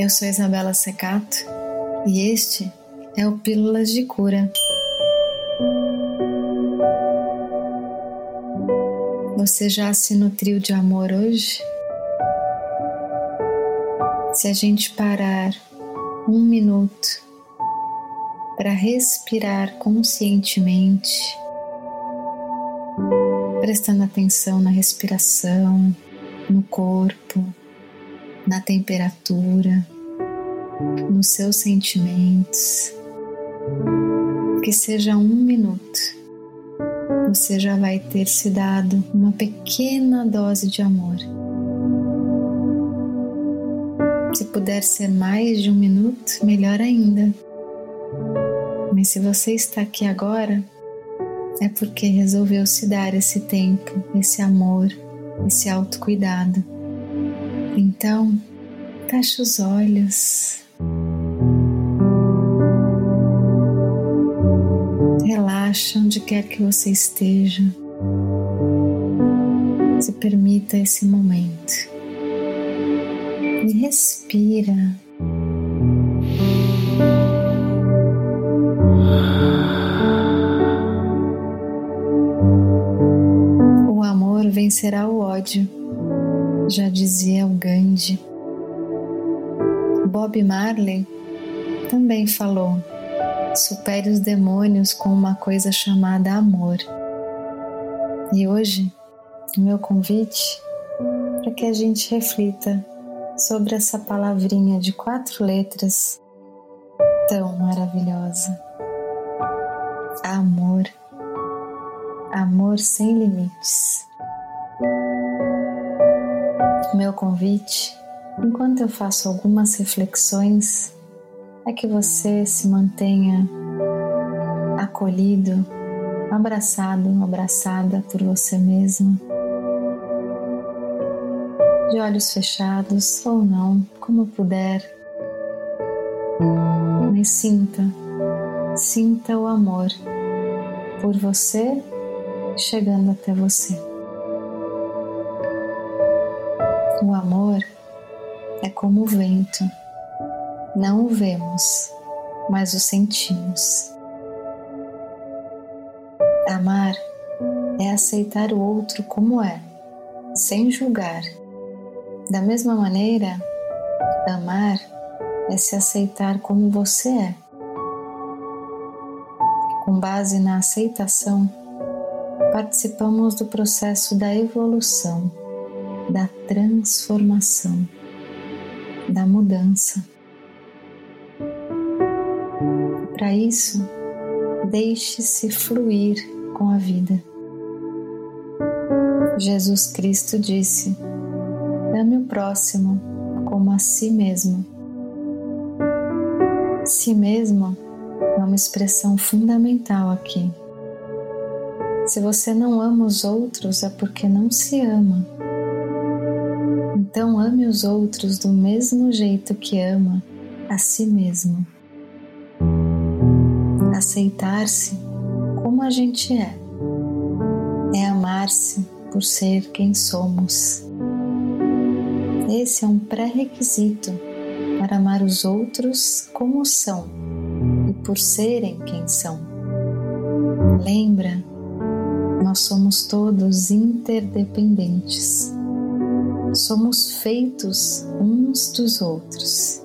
Eu sou Isabela Secato e este é o Pílulas de Cura. Você já se nutriu de amor hoje? Se a gente parar um minuto para respirar conscientemente, prestando atenção na respiração, no corpo, na temperatura, nos seus sentimentos. Que seja um minuto, você já vai ter se dado uma pequena dose de amor. Se puder ser mais de um minuto, melhor ainda. Mas se você está aqui agora, é porque resolveu se dar esse tempo, esse amor, esse autocuidado. Então, feche os olhos. Relaxa onde quer que você esteja. Se permita esse momento. E respira. O amor vencerá o ódio já dizia o Gandhi. Bob Marley também falou: supere os demônios com uma coisa chamada amor. E hoje, o meu convite para que a gente reflita sobre essa palavrinha de quatro letras tão maravilhosa: amor. Amor sem limites meu convite, enquanto eu faço algumas reflexões, é que você se mantenha acolhido, abraçado, abraçada por você mesmo. De olhos fechados ou não, como puder. Mas sinta, sinta o amor por você chegando até você. O amor é como o vento, não o vemos, mas o sentimos. Amar é aceitar o outro como é, sem julgar. Da mesma maneira, amar é se aceitar como você é. Com base na aceitação, participamos do processo da evolução da transformação, da mudança. Para isso, deixe-se fluir com a vida. Jesus Cristo disse: Ame o próximo como a si mesmo. Si mesmo é uma expressão fundamental aqui. Se você não ama os outros, é porque não se ama. Então ame os outros do mesmo jeito que ama a si mesmo. Aceitar-se como a gente é, é amar-se por ser quem somos. Esse é um pré-requisito para amar os outros como são e por serem quem são. Lembra, nós somos todos interdependentes somos feitos uns dos outros.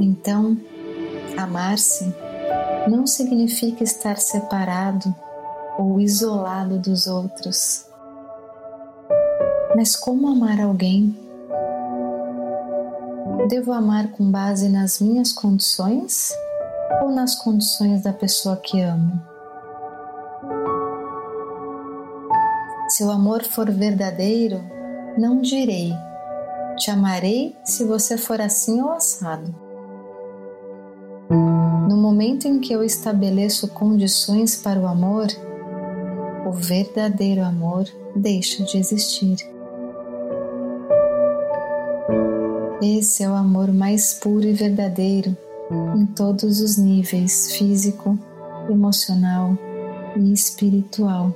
Então, amar-se não significa estar separado ou isolado dos outros. Mas como amar alguém? Devo amar com base nas minhas condições ou nas condições da pessoa que amo? Se o amor for verdadeiro, não direi: Te amarei se você for assim ou assado. No momento em que eu estabeleço condições para o amor, o verdadeiro amor deixa de existir. Esse é o amor mais puro e verdadeiro em todos os níveis físico, emocional e espiritual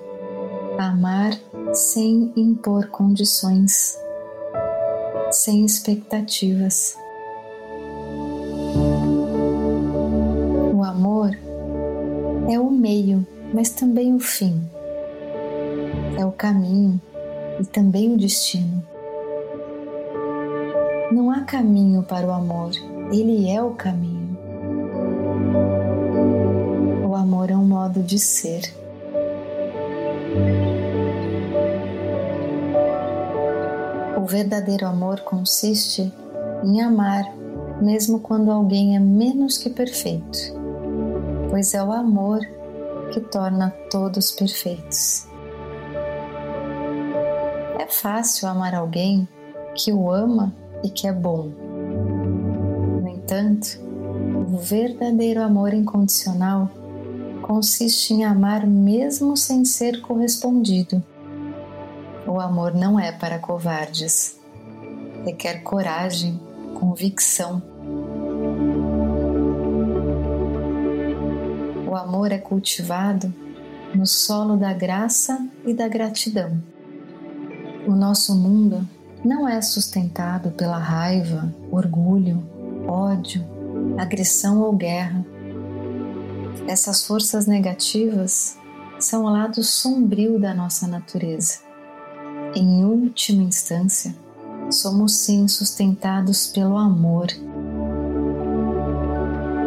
amar sem impor condições, sem expectativas. É o meio, mas também o fim. É o caminho e também o destino. Não há caminho para o amor, ele é o caminho. O amor é um modo de ser. O verdadeiro amor consiste em amar, mesmo quando alguém é menos que perfeito, pois é o amor que torna todos perfeitos. É fácil amar alguém que o ama e que é bom. No entanto, o verdadeiro amor incondicional consiste em amar mesmo sem ser correspondido o amor não é para covardes. Requer coragem, convicção. Amor é cultivado no solo da graça e da gratidão. O nosso mundo não é sustentado pela raiva, orgulho, ódio, agressão ou guerra. Essas forças negativas são o lado sombrio da nossa natureza. Em última instância, somos sim sustentados pelo amor,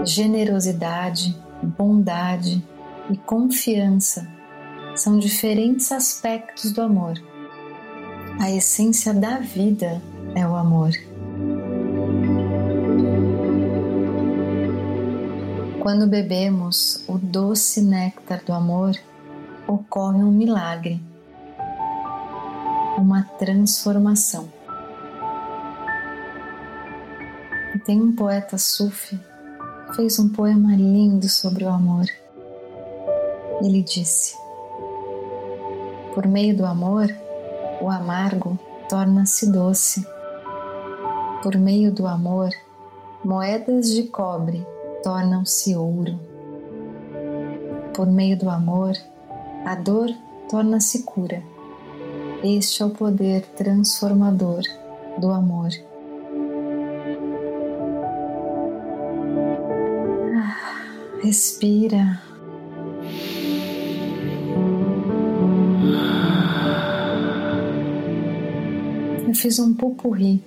generosidade, bondade e confiança são diferentes aspectos do amor. A essência da vida é o amor. Quando bebemos o doce néctar do amor, ocorre um milagre uma transformação. E tem um poeta sufi fez um poema lindo sobre o amor. Ele disse: Por meio do amor, o amargo torna-se doce. Por meio do amor, moedas de cobre tornam-se ouro. Por meio do amor, a dor torna-se cura este é o poder transformador do amor. Respira. Eu fiz um pupurri,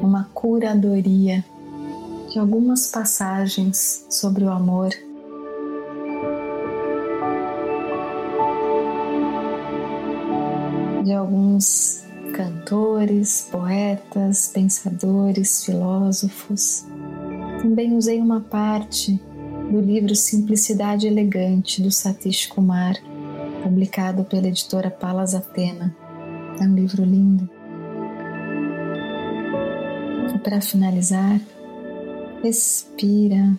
uma curadoria de algumas passagens sobre o amor de alguns cantores, poetas, pensadores, filósofos. Também usei uma parte do livro Simplicidade Elegante do Satish Kumar, publicado pela editora Palas Atena. É um livro lindo. E para finalizar, respira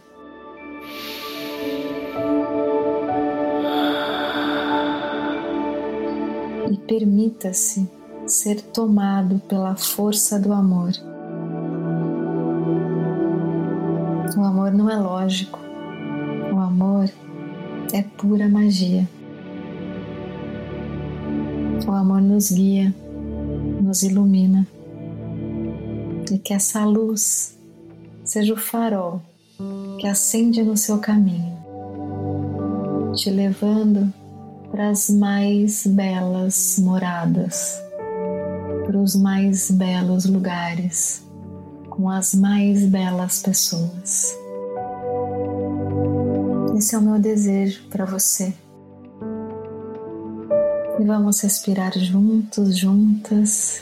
permita-se ser tomado pela força do amor não é lógico, o amor é pura magia. O amor nos guia, nos ilumina e que essa luz seja o farol que acende no seu caminho, te levando para as mais belas moradas, para os mais belos lugares, com as mais belas pessoas. Esse é o meu desejo para você. E vamos respirar juntos, juntas.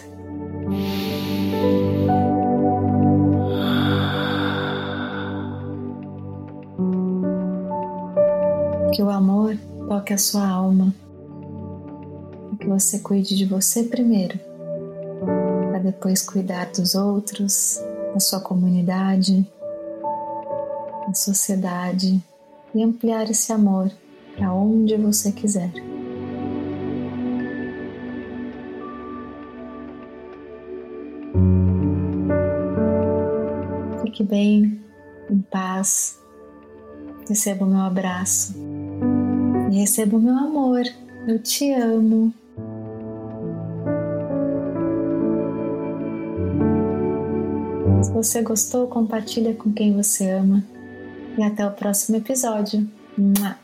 Que o amor toque a sua alma, que você cuide de você primeiro, para depois cuidar dos outros, da sua comunidade, da sociedade e ampliar esse amor para onde você quiser. Fique bem, em paz. Receba o meu abraço e receba o meu amor. Eu te amo. Se você gostou, compartilha com quem você ama. E até o próximo episódio. Mua.